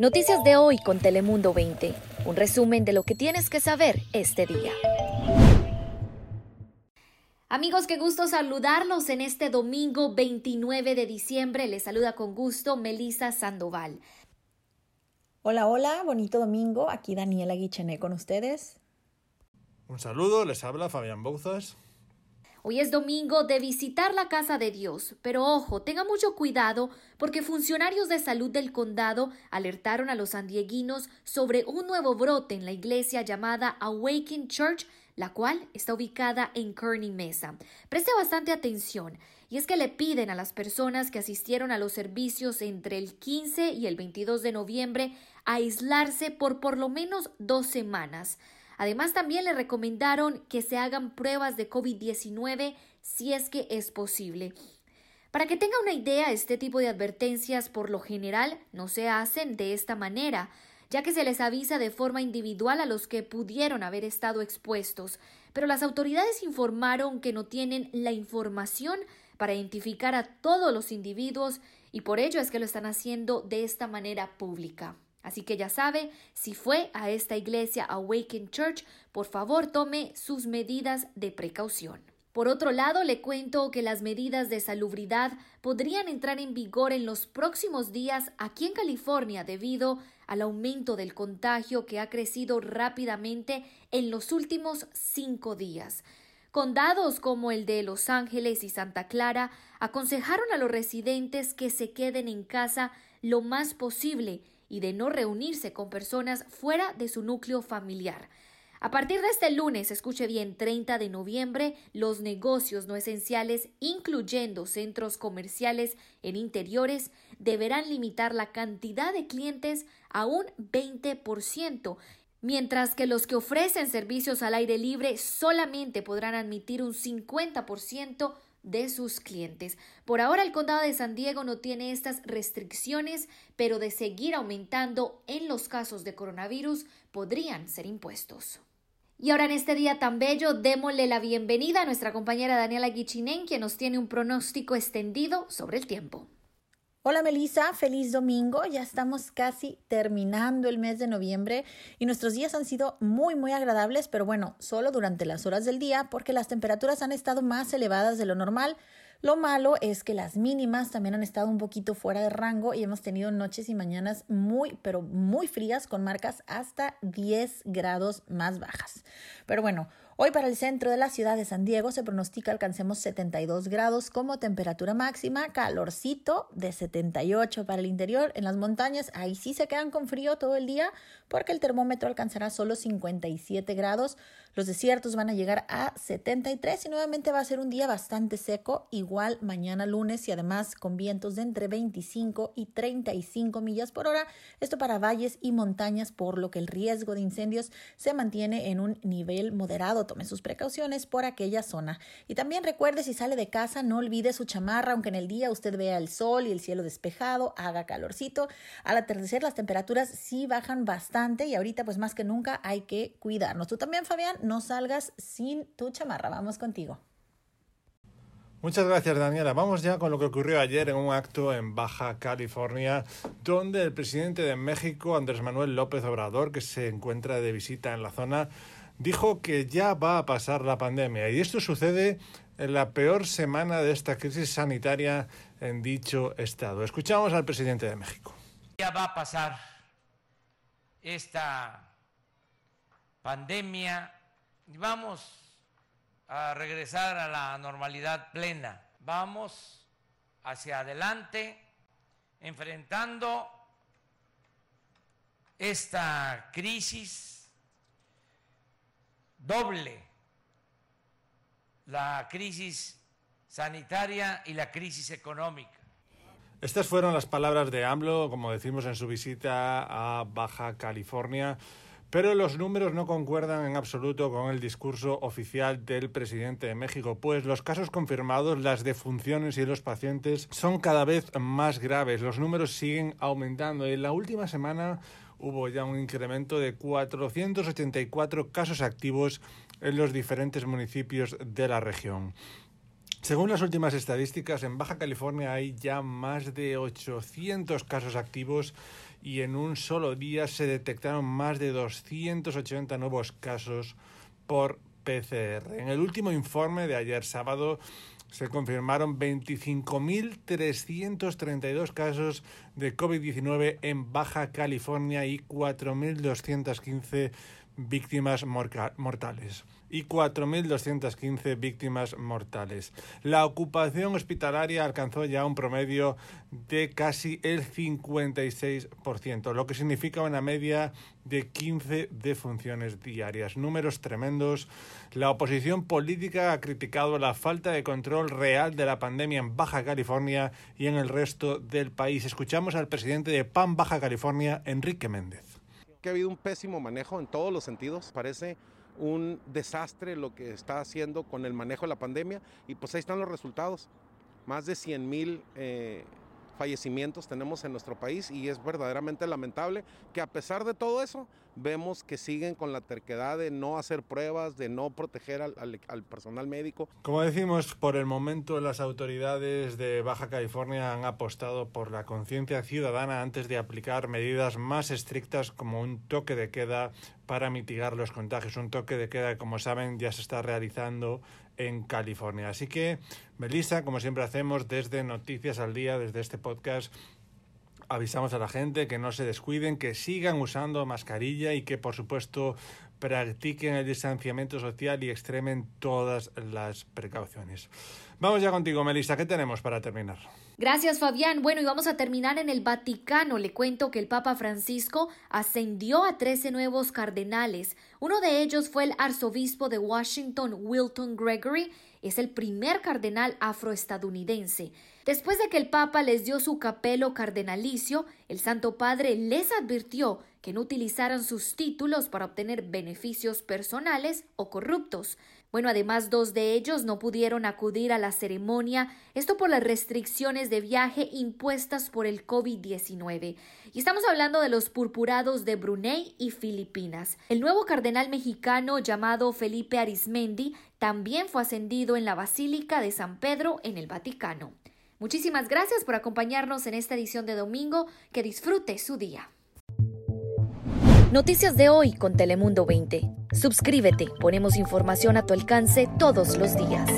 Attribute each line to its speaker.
Speaker 1: Noticias de hoy con Telemundo 20. Un resumen de lo que tienes que saber este día. Amigos, qué gusto saludarlos en este domingo 29 de diciembre. Les saluda con gusto Melisa Sandoval.
Speaker 2: Hola, hola, bonito domingo. Aquí Daniela Guichené con ustedes.
Speaker 3: Un saludo, les habla Fabián Bouzas.
Speaker 1: Hoy es domingo de visitar la casa de Dios, pero ojo, tenga mucho cuidado porque funcionarios de salud del condado alertaron a los sandieguinos sobre un nuevo brote en la iglesia llamada Awaken Church, la cual está ubicada en Kearney Mesa. Preste bastante atención, y es que le piden a las personas que asistieron a los servicios entre el 15 y el 22 de noviembre aislarse por por lo menos dos semanas. Además, también le recomendaron que se hagan pruebas de COVID-19 si es que es posible. Para que tenga una idea, este tipo de advertencias por lo general no se hacen de esta manera, ya que se les avisa de forma individual a los que pudieron haber estado expuestos, pero las autoridades informaron que no tienen la información para identificar a todos los individuos y por ello es que lo están haciendo de esta manera pública. Así que ya sabe, si fue a esta iglesia Awaken Church, por favor tome sus medidas de precaución. Por otro lado, le cuento que las medidas de salubridad podrían entrar en vigor en los próximos días aquí en California debido al aumento del contagio que ha crecido rápidamente en los últimos cinco días. Condados como el de Los Ángeles y Santa Clara aconsejaron a los residentes que se queden en casa lo más posible y de no reunirse con personas fuera de su núcleo familiar. A partir de este lunes, escuche bien, 30 de noviembre, los negocios no esenciales, incluyendo centros comerciales en interiores, deberán limitar la cantidad de clientes a un 20%, mientras que los que ofrecen servicios al aire libre solamente podrán admitir un 50% de sus clientes. Por ahora el condado de San Diego no tiene estas restricciones, pero de seguir aumentando en los casos de coronavirus podrían ser impuestos. Y ahora en este día tan bello, démosle la bienvenida a nuestra compañera Daniela Guichinen, quien nos tiene un pronóstico extendido sobre el tiempo.
Speaker 2: Hola Melissa, feliz domingo. Ya estamos casi terminando el mes de noviembre y nuestros días han sido muy muy agradables, pero bueno, solo durante las horas del día porque las temperaturas han estado más elevadas de lo normal. Lo malo es que las mínimas también han estado un poquito fuera de rango y hemos tenido noches y mañanas muy, pero muy frías con marcas hasta 10 grados más bajas. Pero bueno, Hoy para el centro de la ciudad de San Diego se pronostica alcancemos 72 grados como temperatura máxima, calorcito de 78 para el interior. En las montañas ahí sí se quedan con frío todo el día porque el termómetro alcanzará solo 57 grados. Los desiertos van a llegar a 73 y nuevamente va a ser un día bastante seco, igual mañana lunes y además con vientos de entre 25 y 35 millas por hora. Esto para valles y montañas, por lo que el riesgo de incendios se mantiene en un nivel moderado. Tome sus precauciones por aquella zona. Y también recuerde si sale de casa, no olvide su chamarra, aunque en el día usted vea el sol y el cielo despejado, haga calorcito. Al atardecer las temperaturas sí bajan bastante y ahorita pues más que nunca hay que cuidarnos. Tú también, Fabián, no salgas sin tu chamarra. Vamos contigo.
Speaker 3: Muchas gracias, Daniela. Vamos ya con lo que ocurrió ayer en un acto en Baja California, donde el presidente de México, Andrés Manuel López Obrador, que se encuentra de visita en la zona, dijo que ya va a pasar la pandemia. Y esto sucede en la peor semana de esta crisis sanitaria en dicho estado. Escuchamos al presidente de México.
Speaker 4: Ya va a pasar esta pandemia vamos a regresar a la normalidad plena. Vamos hacia adelante enfrentando esta crisis doble, la crisis sanitaria y la crisis económica.
Speaker 3: Estas fueron las palabras de AMLO, como decimos en su visita a Baja California. Pero los números no concuerdan en absoluto con el discurso oficial del presidente de México, pues los casos confirmados, las defunciones y los pacientes son cada vez más graves. Los números siguen aumentando. En la última semana hubo ya un incremento de 484 casos activos en los diferentes municipios de la región. Según las últimas estadísticas, en Baja California hay ya más de 800 casos activos y en un solo día se detectaron más de 280 nuevos casos por PCR. En el último informe de ayer sábado se confirmaron 25.332 casos de COVID-19 en Baja California y 4.215 víctimas mortales y 4.215 víctimas mortales. La ocupación hospitalaria alcanzó ya un promedio de casi el 56%, lo que significa una media de 15 defunciones diarias. Números tremendos. La oposición política ha criticado la falta de control real de la pandemia en Baja California y en el resto del país. Escuchamos al presidente de PAN Baja California, Enrique Méndez.
Speaker 5: Que ha habido un pésimo manejo en todos los sentidos. Parece un desastre lo que está haciendo con el manejo de la pandemia y pues ahí están los resultados. Más de 100 mil eh, fallecimientos tenemos en nuestro país y es verdaderamente lamentable que a pesar de todo eso vemos que siguen con la terquedad de no hacer pruebas, de no proteger al, personal médico.
Speaker 3: Como decimos, por el momento las autoridades de Baja California han apostado por la conciencia ciudadana antes de aplicar medidas más estrictas como un toque de queda para mitigar los contagios. Un toque de queda, como saben, ya se está realizando en California. Así que, Melissa, como siempre hacemos desde Noticias al Día, desde este podcast, avisamos a la gente que no se descuiden, que sigan usando mascarilla y que, por supuesto, practiquen el distanciamiento social y extremen todas las precauciones. Vamos ya contigo, Melissa. ¿Qué tenemos para terminar?
Speaker 1: Gracias, Fabián. Bueno, y vamos a terminar en el Vaticano. Le cuento que el Papa Francisco ascendió a 13 nuevos cardenales. Uno de ellos fue el arzobispo de Washington, Wilton Gregory. Es el primer cardenal afroestadounidense. Después de que el Papa les dio su capelo cardenalicio, el Santo Padre les advirtió que no utilizaran sus títulos para obtener beneficios personales o corruptos. Bueno, además dos de ellos no pudieron acudir a la ceremonia, esto por las restricciones de viaje impuestas por el COVID-19. Y estamos hablando de los purpurados de Brunei y Filipinas. El nuevo cardenal mexicano llamado Felipe Arismendi también fue ascendido en la Basílica de San Pedro en el Vaticano. Muchísimas gracias por acompañarnos en esta edición de domingo. Que disfrute su día. Noticias de hoy con Telemundo 20. Suscríbete, ponemos información a tu alcance todos los días.